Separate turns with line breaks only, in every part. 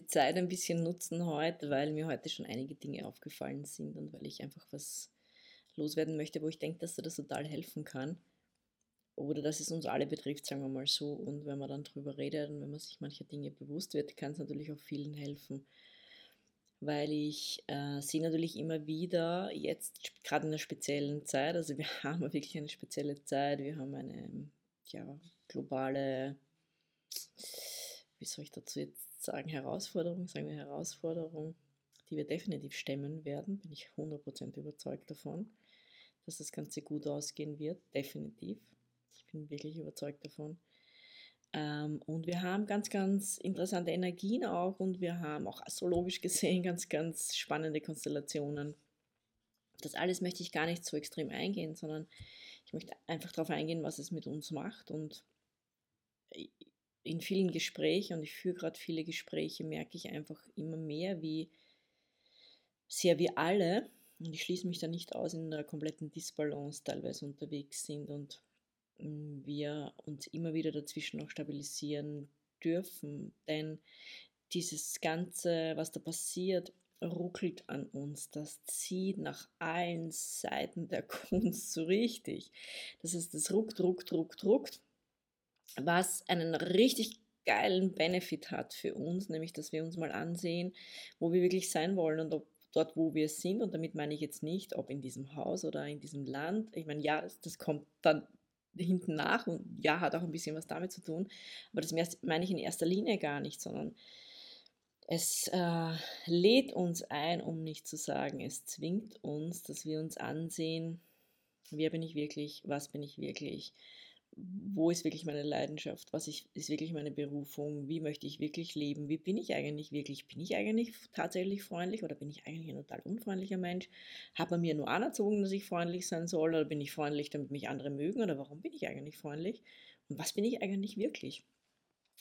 die Zeit ein bisschen nutzen heute, weil mir heute schon einige Dinge aufgefallen sind und weil ich einfach was loswerden möchte, wo ich denke, dass dir das total helfen kann. Oder dass es uns alle betrifft, sagen wir mal so. Und wenn man dann drüber redet und wenn man sich mancher Dinge bewusst wird, kann es natürlich auch vielen helfen. Weil ich äh, sehe natürlich immer wieder, jetzt gerade in einer speziellen Zeit, also wir haben wirklich eine spezielle Zeit, wir haben eine ja, globale, wie soll ich dazu jetzt sagen, Herausforderung, sagen wir Herausforderung, die wir definitiv stemmen werden, bin ich 100% überzeugt davon dass das Ganze gut ausgehen wird, definitiv. Ich bin wirklich überzeugt davon. Ähm, und wir haben ganz, ganz interessante Energien auch und wir haben auch astrologisch gesehen ganz, ganz spannende Konstellationen. Das alles möchte ich gar nicht so extrem eingehen, sondern ich möchte einfach darauf eingehen, was es mit uns macht. Und in vielen Gesprächen, und ich führe gerade viele Gespräche, merke ich einfach immer mehr, wie sehr wir alle und ich schließe mich da nicht aus, in einer kompletten Disbalance teilweise unterwegs sind und mm, wir uns immer wieder dazwischen noch stabilisieren dürfen. Denn dieses Ganze, was da passiert, ruckelt an uns. Das zieht nach allen Seiten der Kunst so richtig. Das heißt, das ruckt, ruckt, ruckt, ruckt, was einen richtig geilen Benefit hat für uns, nämlich dass wir uns mal ansehen, wo wir wirklich sein wollen und ob dort, wo wir sind. Und damit meine ich jetzt nicht, ob in diesem Haus oder in diesem Land. Ich meine, ja, das, das kommt dann hinten nach und ja, hat auch ein bisschen was damit zu tun. Aber das meine ich in erster Linie gar nicht, sondern es äh, lädt uns ein, um nicht zu sagen, es zwingt uns, dass wir uns ansehen, wer bin ich wirklich, was bin ich wirklich, wo ist wirklich meine Leidenschaft, was ist wirklich meine Berufung, wie möchte ich wirklich leben, wie bin ich eigentlich wirklich, bin ich eigentlich tatsächlich freundlich oder bin ich eigentlich ein total unfreundlicher Mensch, hat man mir nur anerzogen, dass ich freundlich sein soll oder bin ich freundlich, damit mich andere mögen oder warum bin ich eigentlich freundlich? Und was bin ich eigentlich wirklich.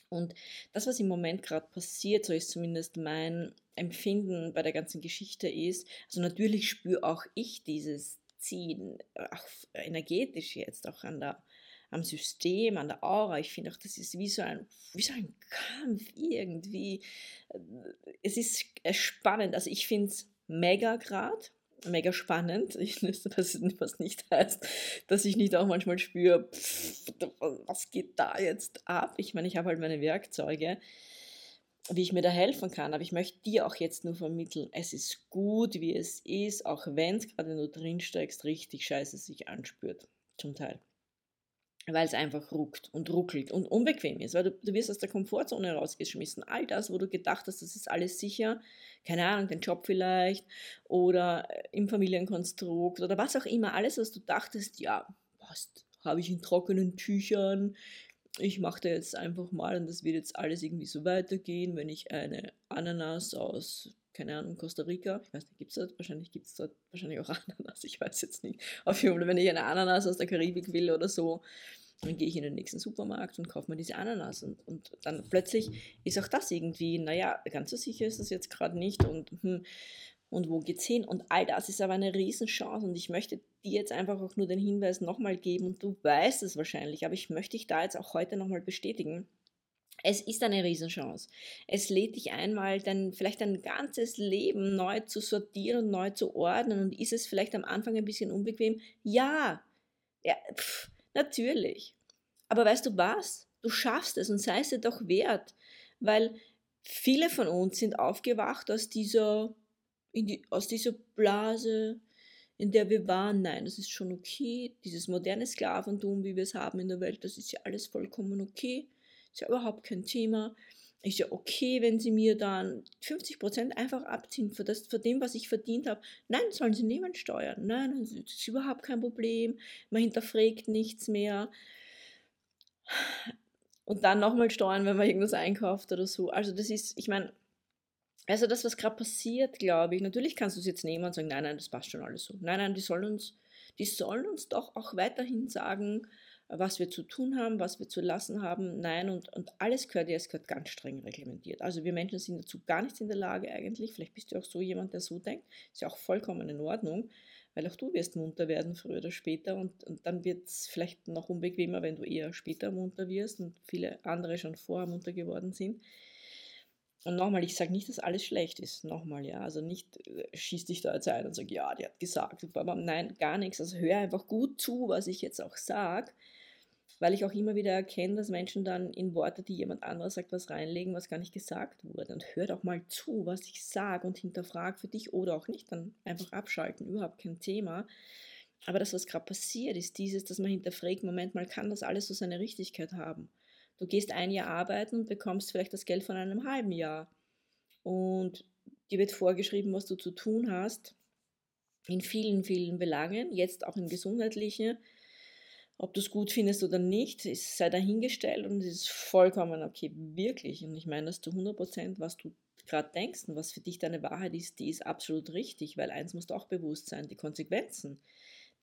Und das, was im Moment gerade passiert, so ist zumindest mein Empfinden bei der ganzen Geschichte ist, also natürlich spüre auch ich dieses Ziehen, auch energetisch jetzt, auch an der am System, an der Aura. Ich finde auch, das ist wie so ein, wie so ein Kampf irgendwie. Es ist spannend. Also ich finde es mega gerade, mega spannend. Ich wüsste, was nicht heißt, dass ich nicht auch manchmal spüre, was geht da jetzt ab? Ich meine, ich habe halt meine Werkzeuge wie ich mir da helfen kann, aber ich möchte dir auch jetzt nur vermitteln, es ist gut, wie es ist, auch wenn es gerade nur drin steckst, richtig scheiße sich anspürt, zum Teil weil es einfach ruckt und ruckelt und unbequem ist, weil du, du wirst aus der Komfortzone rausgeschmissen. All das, wo du gedacht hast, das ist alles sicher, keine Ahnung, dein Job vielleicht oder äh, im Familienkonstrukt oder was auch immer, alles, was du dachtest, ja, passt, habe ich in trockenen Tüchern, ich mache da jetzt einfach mal und das wird jetzt alles irgendwie so weitergehen, wenn ich eine Ananas aus keine Ahnung, Costa Rica, ich weiß nicht, gibt es dort, wahrscheinlich gibt es dort wahrscheinlich auch Ananas, ich weiß jetzt nicht. Auf jeden Fall, wenn ich eine Ananas aus der Karibik will oder so, dann gehe ich in den nächsten Supermarkt und kaufe mir diese Ananas. Und, und dann plötzlich ist auch das irgendwie, naja, ganz so sicher ist das jetzt gerade nicht. Und, hm, und wo geht's hin? Und all das ist aber eine Riesenchance. Und ich möchte dir jetzt einfach auch nur den Hinweis nochmal geben. Und du weißt es wahrscheinlich, aber ich möchte dich da jetzt auch heute nochmal bestätigen es ist eine Riesenchance. Es lädt dich einmal, dann vielleicht dein ganzes Leben neu zu sortieren und neu zu ordnen. Und ist es vielleicht am Anfang ein bisschen unbequem? Ja, ja pff, natürlich. Aber weißt du was? Du schaffst es und sei es dir doch wert, weil viele von uns sind aufgewacht aus dieser, die, aus dieser Blase, in der wir waren. Nein, das ist schon okay. Dieses moderne Sklaventum, wie wir es haben in der Welt, das ist ja alles vollkommen okay. Ist ja überhaupt kein Thema. Ist ja okay, wenn sie mir dann 50% einfach abziehen für, das, für dem, was ich verdient habe. Nein, sollen sie nehmen Steuern. Nein, das ist überhaupt kein Problem. Man hinterfragt nichts mehr. Und dann nochmal Steuern, wenn man irgendwas einkauft oder so. Also das ist, ich meine, also das, was gerade passiert, glaube ich, natürlich kannst du es jetzt nehmen und sagen, nein, nein, das passt schon alles so. Nein, nein, die sollen uns, die sollen uns doch auch weiterhin sagen, was wir zu tun haben, was wir zu lassen haben. Nein, und, und alles gehört ja, es gehört ganz streng reglementiert. Also wir Menschen sind dazu gar nicht in der Lage eigentlich. Vielleicht bist du auch so jemand, der so denkt. Ist ja auch vollkommen in Ordnung, weil auch du wirst munter werden, früher oder später. Und, und dann wird es vielleicht noch unbequemer, wenn du eher später munter wirst und viele andere schon vorher munter geworden sind. Und nochmal, ich sage nicht, dass alles schlecht ist. Nochmal, ja. Also nicht äh, schieß dich da jetzt ein und sag, ja, die hat gesagt. Nein, gar nichts. Also hör einfach gut zu, was ich jetzt auch sage. Weil ich auch immer wieder erkenne, dass Menschen dann in Worte, die jemand anderes sagt, was reinlegen, was gar nicht gesagt wurde. Und hör doch mal zu, was ich sage und hinterfrag für dich oder auch nicht. Dann einfach abschalten, überhaupt kein Thema. Aber das, was gerade passiert, ist dieses, dass man hinterfragt, Moment mal, kann das alles so seine Richtigkeit haben? Du gehst ein Jahr arbeiten und bekommst vielleicht das Geld von einem halben Jahr. Und dir wird vorgeschrieben, was du zu tun hast. In vielen, vielen Belangen, jetzt auch im gesundheitlichen. Ob du es gut findest oder nicht, ist, sei dahingestellt und es ist vollkommen okay, wirklich. Und ich meine das zu 100 Prozent, was du gerade denkst und was für dich deine Wahrheit ist, die ist absolut richtig, weil eins musst du auch bewusst sein, die Konsequenzen,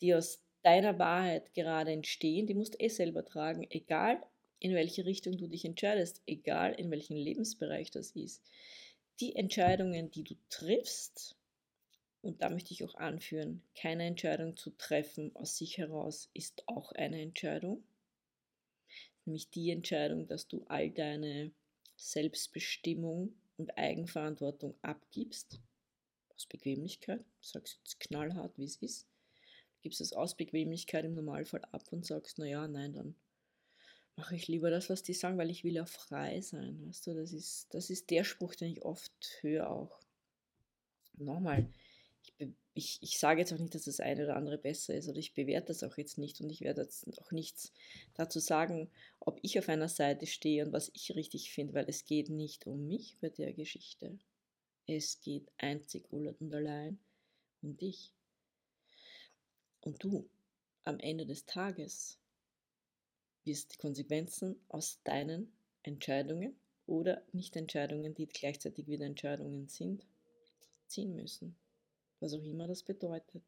die aus deiner Wahrheit gerade entstehen, die musst du eh selber tragen, egal in welche Richtung du dich entscheidest, egal in welchem Lebensbereich das ist. Die Entscheidungen, die du triffst, und da möchte ich auch anführen, keine Entscheidung zu treffen aus sich heraus ist auch eine Entscheidung. Nämlich die Entscheidung, dass du all deine Selbstbestimmung und Eigenverantwortung abgibst. Aus Bequemlichkeit, sagst jetzt knallhart, wie es ist. Gibst es aus Bequemlichkeit im Normalfall ab und sagst, naja, nein, dann mache ich lieber das, was die sagen, weil ich will ja frei sein. Weißt du, das ist, das ist der Spruch, den ich oft höre auch. Nochmal, ich, ich, sage jetzt auch nicht, dass das eine oder andere besser ist oder ich bewerte das auch jetzt nicht und ich werde jetzt auch nichts dazu sagen, ob ich auf einer Seite stehe und was ich richtig finde, weil es geht nicht um mich bei der Geschichte. Es geht einzig und allein um dich. Und du, am Ende des Tages, wirst die Konsequenzen aus deinen Entscheidungen oder Nicht-Entscheidungen, die gleichzeitig wieder Entscheidungen sind, ziehen müssen. Was auch immer das bedeutet.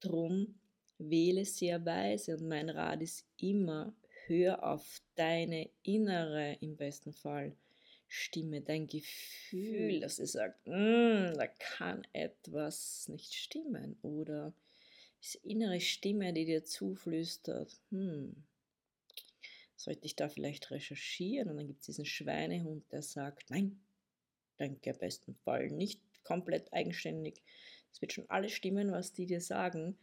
Drum wähle sehr weise und mein Rat ist immer, hör auf deine innere, im besten Fall, Stimme, dein Gefühl, dass es sagt, mm, da kann etwas nicht stimmen. Oder diese innere Stimme, die dir zuflüstert, hm, sollte ich da vielleicht recherchieren? Und dann gibt es diesen Schweinehund, der sagt, nein, denke im besten Fall nicht komplett eigenständig. Es wird schon alles stimmen, was die dir sagen.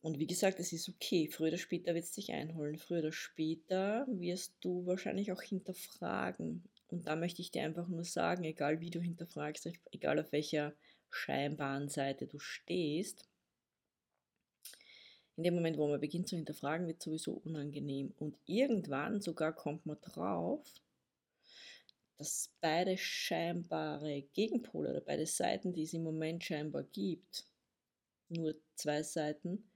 Und wie gesagt, es ist okay. Früher oder später wird es dich einholen. Früher oder später wirst du wahrscheinlich auch hinterfragen. Und da möchte ich dir einfach nur sagen, egal wie du hinterfragst, egal auf welcher scheinbaren Seite du stehst, in dem Moment, wo man beginnt zu hinterfragen, wird sowieso unangenehm. Und irgendwann sogar kommt man drauf, dass beide scheinbare Gegenpole oder beide Seiten, die es im Moment scheinbar gibt, nur zwei Seiten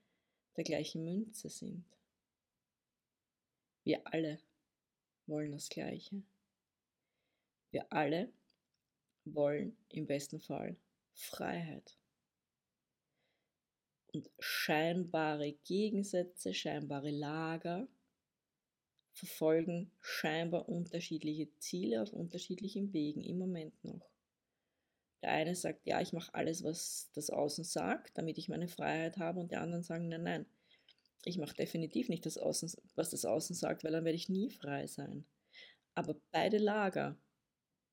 der gleichen Münze sind. Wir alle wollen das Gleiche. Wir alle wollen im besten Fall Freiheit und scheinbare Gegensätze, scheinbare Lager verfolgen scheinbar unterschiedliche Ziele auf unterschiedlichen Wegen im Moment noch. Der eine sagt, ja, ich mache alles, was das Außen sagt, damit ich meine Freiheit habe, und die anderen sagen, nein, nein, ich mache definitiv nicht das Außen, was das Außen sagt, weil dann werde ich nie frei sein. Aber beide Lager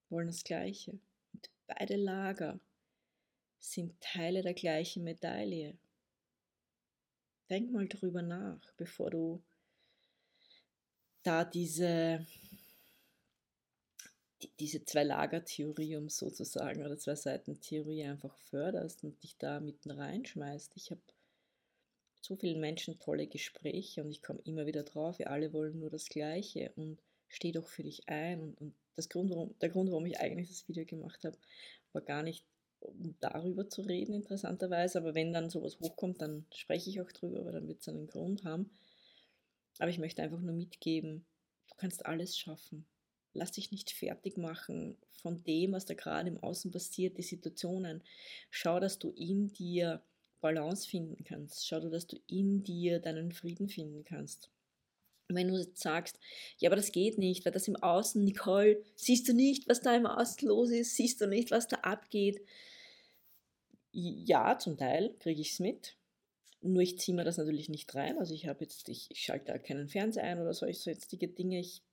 wollen das Gleiche. Und beide Lager sind Teile der gleichen Medaille. Denk mal drüber nach, bevor du da diese, die, diese Zwei-Lager-Theorie, um sozusagen, oder Zwei-Seiten-Theorie einfach förderst und dich da mitten reinschmeißt. Ich habe so vielen Menschen tolle Gespräche und ich komme immer wieder drauf, wir alle wollen nur das Gleiche und steh doch für dich ein. Und, und das Grund, warum, der Grund, warum ich eigentlich das Video gemacht habe, war gar nicht um darüber zu reden, interessanterweise. Aber wenn dann sowas hochkommt, dann spreche ich auch drüber, weil dann wird es einen Grund haben. Aber ich möchte einfach nur mitgeben, du kannst alles schaffen. Lass dich nicht fertig machen von dem, was da gerade im Außen passiert, die Situationen. Schau, dass du in dir Balance finden kannst. Schau, dass du in dir deinen Frieden finden kannst. Wenn du jetzt sagst, ja, aber das geht nicht, weil das im Außen, Nicole, siehst du nicht, was da im Außen los ist, siehst du nicht, was da abgeht, ja, zum Teil kriege ich es mit. Nur ich ziehe mir das natürlich nicht rein. Also ich habe jetzt, ich, ich schalte da keinen Fernseher ein oder solche sonstige Dinge. Ich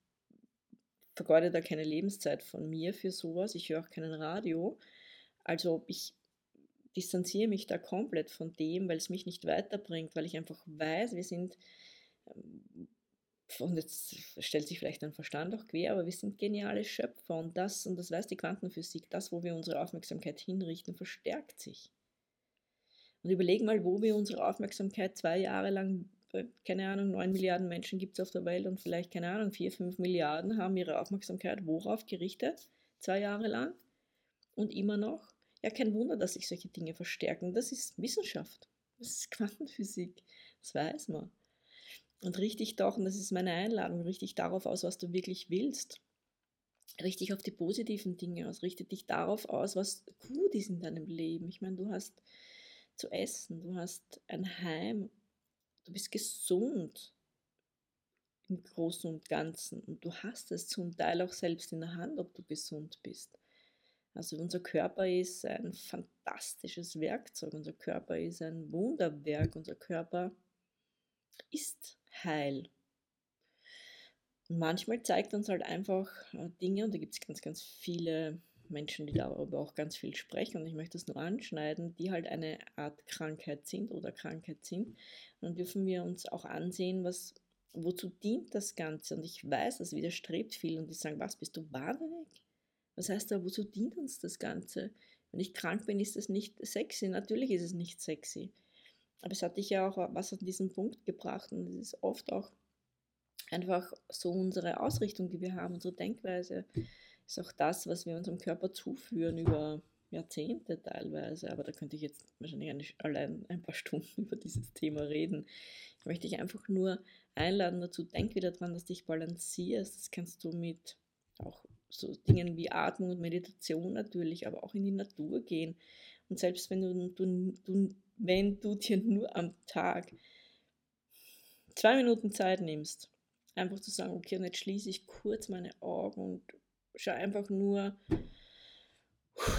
vergeude da keine Lebenszeit von mir für sowas. Ich höre auch keinen Radio. Also ich distanziere mich da komplett von dem, weil es mich nicht weiterbringt, weil ich einfach weiß, wir sind, ähm, und jetzt stellt sich vielleicht ein Verstand auch quer, aber wir sind geniale Schöpfer und das, und das weiß die Quantenphysik, das, wo wir unsere Aufmerksamkeit hinrichten, verstärkt sich. Und überlegen mal, wo wir unsere Aufmerksamkeit zwei Jahre lang, äh, keine Ahnung, neun Milliarden Menschen gibt es auf der Welt und vielleicht, keine Ahnung, vier, fünf Milliarden haben ihre Aufmerksamkeit worauf gerichtet? Zwei Jahre lang und immer noch ja, kein Wunder, dass sich solche Dinge verstärken. Das ist Wissenschaft. Das ist Quantenphysik. Das weiß man. Und richtig doch, und das ist meine Einladung, richtig darauf aus, was du wirklich willst. Richtig auf die positiven Dinge aus. Richte dich darauf aus, was gut ist in deinem Leben. Ich meine, du hast zu essen, du hast ein Heim, du bist gesund. Im Großen und Ganzen. Und du hast es zum Teil auch selbst in der Hand, ob du gesund bist. Also unser Körper ist ein fantastisches Werkzeug, unser Körper ist ein Wunderwerk, unser Körper ist heil. Und manchmal zeigt uns halt einfach äh, Dinge, und da gibt es ganz, ganz viele Menschen, die darüber auch ganz viel sprechen, und ich möchte das nur anschneiden, die halt eine Art Krankheit sind oder Krankheit sind. Dann dürfen wir uns auch ansehen, was, wozu dient das Ganze. Und ich weiß, das widerstrebt viel, und die sagen, was, bist du wahnsinnig? Was heißt da, wozu dient uns das Ganze? Wenn ich krank bin, ist das nicht sexy. Natürlich ist es nicht sexy. Aber es hat dich ja auch was an diesen Punkt gebracht und es ist oft auch einfach so unsere Ausrichtung, die wir haben, unsere Denkweise, ist auch das, was wir unserem Körper zuführen über Jahrzehnte teilweise. Aber da könnte ich jetzt wahrscheinlich allein ein paar Stunden über dieses Thema reden. Ich möchte dich einfach nur einladen dazu, denk wieder dran, dass dich balancierst. Das kannst du mit auch so Dingen wie Atmung und Meditation natürlich, aber auch in die Natur gehen. Und selbst wenn du, du, du, wenn du dir nur am Tag zwei Minuten Zeit nimmst, einfach zu sagen, okay, und jetzt schließe ich kurz meine Augen und schaue einfach nur,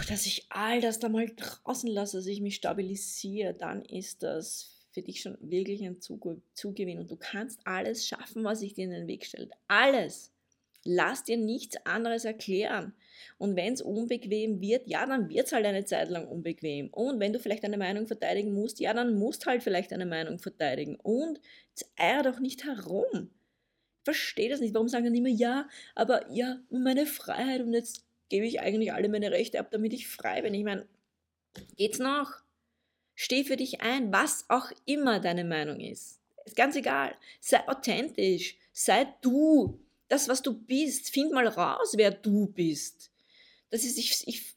dass ich all das da mal draußen lasse, dass ich mich stabilisiere, dann ist das für dich schon wirklich ein Zugewinn und du kannst alles schaffen, was ich dir in den Weg stelle. Alles. Lass dir nichts anderes erklären. Und wenn es unbequem wird, ja, dann wird es halt eine Zeit lang unbequem. Und wenn du vielleicht eine Meinung verteidigen musst, ja, dann musst halt vielleicht eine Meinung verteidigen. Und eier doch nicht herum. Verstehe das nicht. Warum sagen dann immer, ja, aber ja, meine Freiheit und jetzt gebe ich eigentlich alle meine Rechte ab, damit ich frei bin. Ich meine, geht's noch? Steh für dich ein, was auch immer deine Meinung ist. Ist ganz egal. Sei authentisch. Sei du das, was du bist. Find mal raus, wer du bist. Das ist, ich, ich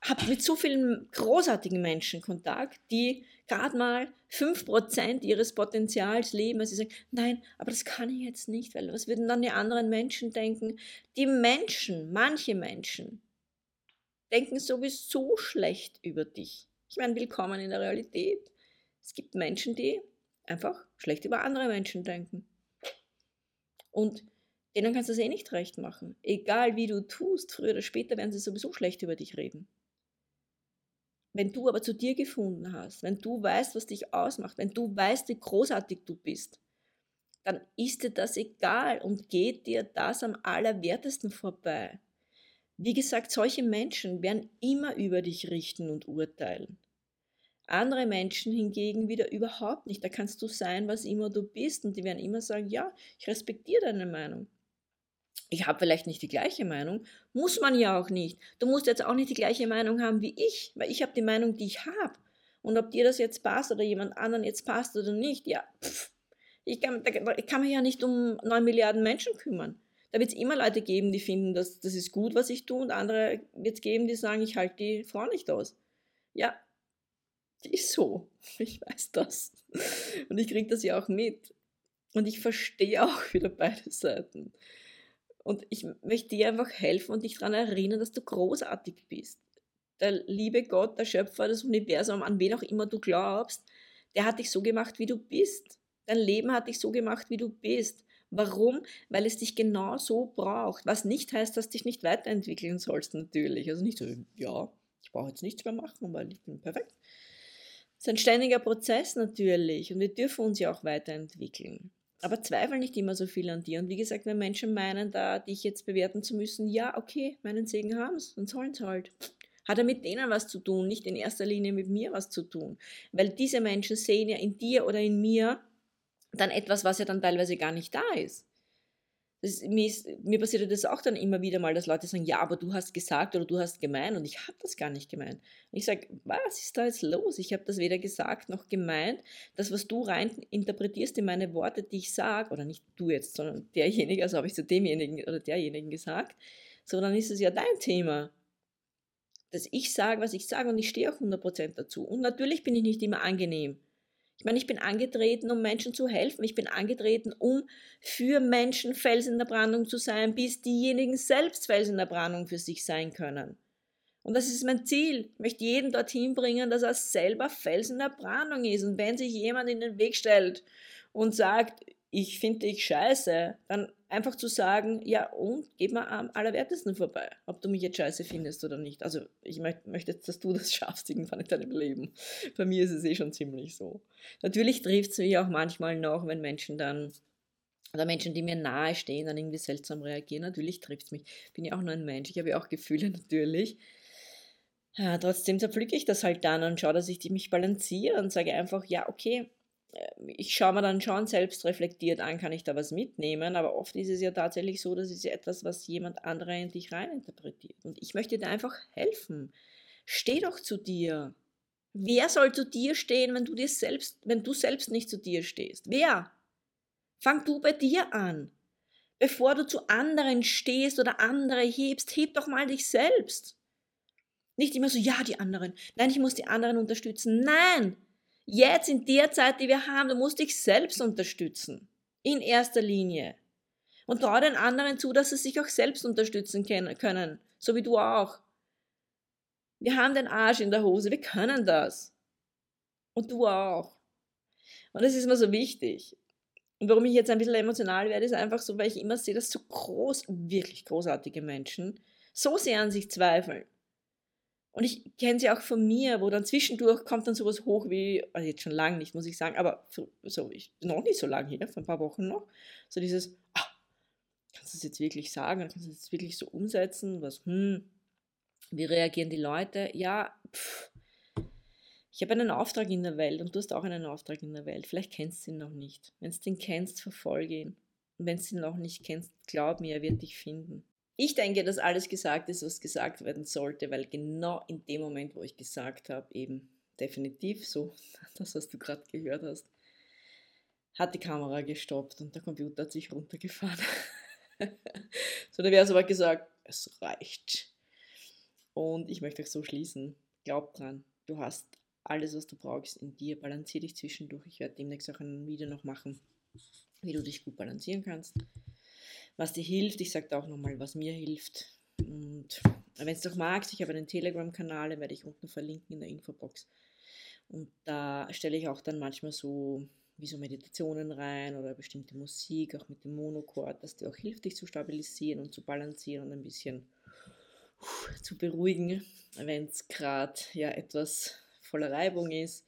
habe mit so vielen großartigen Menschen Kontakt, die gerade mal 5% ihres Potenzials leben, weil sie sagen, nein, aber das kann ich jetzt nicht, weil was würden dann die anderen Menschen denken? Die Menschen, manche Menschen, denken sowieso schlecht über dich. Ich meine, willkommen in der Realität. Es gibt Menschen, die einfach schlecht über andere Menschen denken. Und Denen kannst du es eh nicht recht machen. Egal wie du tust, früher oder später werden sie sowieso schlecht über dich reden. Wenn du aber zu dir gefunden hast, wenn du weißt, was dich ausmacht, wenn du weißt, wie großartig du bist, dann ist dir das egal und geht dir das am allerwertesten vorbei. Wie gesagt, solche Menschen werden immer über dich richten und urteilen. Andere Menschen hingegen wieder überhaupt nicht. Da kannst du sein, was immer du bist und die werden immer sagen, ja, ich respektiere deine Meinung. Ich habe vielleicht nicht die gleiche Meinung, muss man ja auch nicht. Du musst jetzt auch nicht die gleiche Meinung haben wie ich, weil ich habe die Meinung, die ich habe. Und ob dir das jetzt passt oder jemand anderen jetzt passt oder nicht, ja, pff, ich, kann, ich kann mich ja nicht um 9 Milliarden Menschen kümmern. Da wird es immer Leute geben, die finden, dass das ist gut, was ich tue, und andere wird es geben, die sagen, ich halte die Frau nicht aus. Ja, die ist so. Ich weiß das. Und ich kriege das ja auch mit. Und ich verstehe auch wieder beide Seiten. Und ich möchte dir einfach helfen und dich daran erinnern, dass du großartig bist. Der liebe Gott, der Schöpfer, das Universum, an wen auch immer du glaubst, der hat dich so gemacht, wie du bist. Dein Leben hat dich so gemacht, wie du bist. Warum? Weil es dich genau so braucht. Was nicht heißt, dass du dich nicht weiterentwickeln sollst, natürlich. Also nicht so, ja, ich brauche jetzt nichts mehr machen, weil ich bin perfekt. Es ist ein ständiger Prozess natürlich und wir dürfen uns ja auch weiterentwickeln. Aber zweifel nicht immer so viel an dir. Und wie gesagt, wenn Menschen meinen, da dich jetzt bewerten zu müssen, ja, okay, meinen Segen haben sie, dann sollen sie halt. Hat er mit denen was zu tun, nicht in erster Linie mit mir was zu tun. Weil diese Menschen sehen ja in dir oder in mir dann etwas, was ja dann teilweise gar nicht da ist. Das, mir, ist, mir passiert das auch dann immer wieder mal, dass Leute sagen, ja, aber du hast gesagt oder du hast gemeint und ich habe das gar nicht gemeint. Und ich sage, was ist da jetzt los? Ich habe das weder gesagt noch gemeint. Das, was du rein interpretierst in meine Worte, die ich sage, oder nicht du jetzt, sondern derjenige, also habe ich zu demjenigen oder derjenigen gesagt, so dann ist es ja dein Thema. Dass ich sage, was ich sage und ich stehe auch 100% dazu. Und natürlich bin ich nicht immer angenehm. Ich meine, ich bin angetreten, um Menschen zu helfen. Ich bin angetreten, um für Menschen Fels in der Brandung zu sein, bis diejenigen selbst Fels in der Brandung für sich sein können. Und das ist mein Ziel. Ich möchte jeden dorthin bringen, dass er selber Fels in der Brandung ist. Und wenn sich jemand in den Weg stellt und sagt, ich finde dich scheiße, dann einfach zu sagen, ja und, geh mal am Allerwertesten vorbei, ob du mich jetzt scheiße findest oder nicht. Also ich möchte, möchte dass du das schaffst irgendwann in deinem Leben. Bei mir ist es eh schon ziemlich so. Natürlich trifft es mich auch manchmal noch, wenn Menschen dann, oder Menschen, die mir nahe stehen, dann irgendwie seltsam reagieren. Natürlich trifft es mich. Bin ja auch nur ein Mensch, ich habe ja auch Gefühle natürlich. Ja, trotzdem zerpflücke ich das halt dann und schaue, dass ich mich balanciere und sage einfach, ja, okay, ich schaue mir dann schon selbst reflektiert an, kann ich da was mitnehmen, aber oft ist es ja tatsächlich so, dass es ja etwas, was jemand anderer in dich reininterpretiert. Und ich möchte dir einfach helfen. Steh doch zu dir. Wer soll zu dir stehen, wenn du dir selbst, wenn du selbst nicht zu dir stehst? Wer? Fang du bei dir an. Bevor du zu anderen stehst oder andere hebst, heb doch mal dich selbst. Nicht immer so, ja, die anderen. Nein, ich muss die anderen unterstützen. Nein, Jetzt in der Zeit, die wir haben, du musst dich selbst unterstützen. In erster Linie. Und trau den anderen zu, dass sie sich auch selbst unterstützen können. So wie du auch. Wir haben den Arsch in der Hose, wir können das. Und du auch. Und das ist mir so wichtig. Und warum ich jetzt ein bisschen emotional werde, ist einfach so, weil ich immer sehe, dass so groß, wirklich großartige Menschen so sehr an sich zweifeln. Und ich kenne sie auch von mir, wo dann zwischendurch kommt dann sowas hoch wie, also jetzt schon lange nicht, muss ich sagen, aber so, ich, noch nicht so lange hier, vor ein paar Wochen noch, so dieses, ah, kannst du das jetzt wirklich sagen, kannst du das jetzt wirklich so umsetzen, was, hm, wie reagieren die Leute? Ja, pff, ich habe einen Auftrag in der Welt und du hast auch einen Auftrag in der Welt. Vielleicht kennst du ihn noch nicht. Wenn du ihn kennst, verfolge ihn. Und wenn du ihn noch nicht kennst, glaub mir, er wird dich finden. Ich denke, dass alles gesagt ist, was gesagt werden sollte, weil genau in dem Moment, wo ich gesagt habe, eben definitiv so, das, was du gerade gehört hast, hat die Kamera gestoppt und der Computer hat sich runtergefahren. so, da wäre es aber gesagt, es reicht. Und ich möchte euch so schließen. Glaub dran, du hast alles, was du brauchst in dir. Balancier dich zwischendurch. Ich werde demnächst auch ein Video noch machen, wie du dich gut balancieren kannst was dir hilft. Ich sage da auch nochmal, was mir hilft. Und wenn es doch magst, ich habe einen Telegram-Kanal, den werde ich unten verlinken in der Infobox. Und da stelle ich auch dann manchmal so wie so Meditationen rein oder bestimmte Musik, auch mit dem Monochord, dass dir auch hilft, dich zu stabilisieren und zu balancieren und ein bisschen zu beruhigen, wenn es gerade ja etwas voller Reibung ist.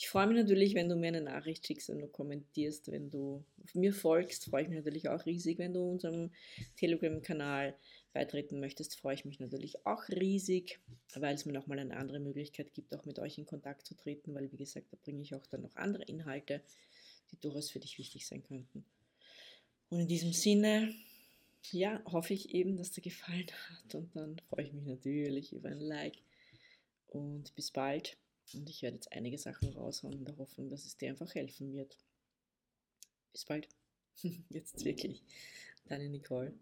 Ich freue mich natürlich, wenn du mir eine Nachricht schickst, wenn du kommentierst, wenn du mir folgst, freue ich mich natürlich auch riesig. Wenn du unserem Telegram-Kanal beitreten möchtest, freue ich mich natürlich auch riesig, weil es mir nochmal eine andere Möglichkeit gibt, auch mit euch in Kontakt zu treten, weil, wie gesagt, da bringe ich auch dann noch andere Inhalte, die durchaus für dich wichtig sein könnten. Und in diesem Sinne, ja, hoffe ich eben, dass dir gefallen hat und dann freue ich mich natürlich über ein Like und bis bald. Und ich werde jetzt einige Sachen raushauen in der Hoffnung, dass es dir einfach helfen wird. Bis bald. Jetzt wirklich. Deine Nicole.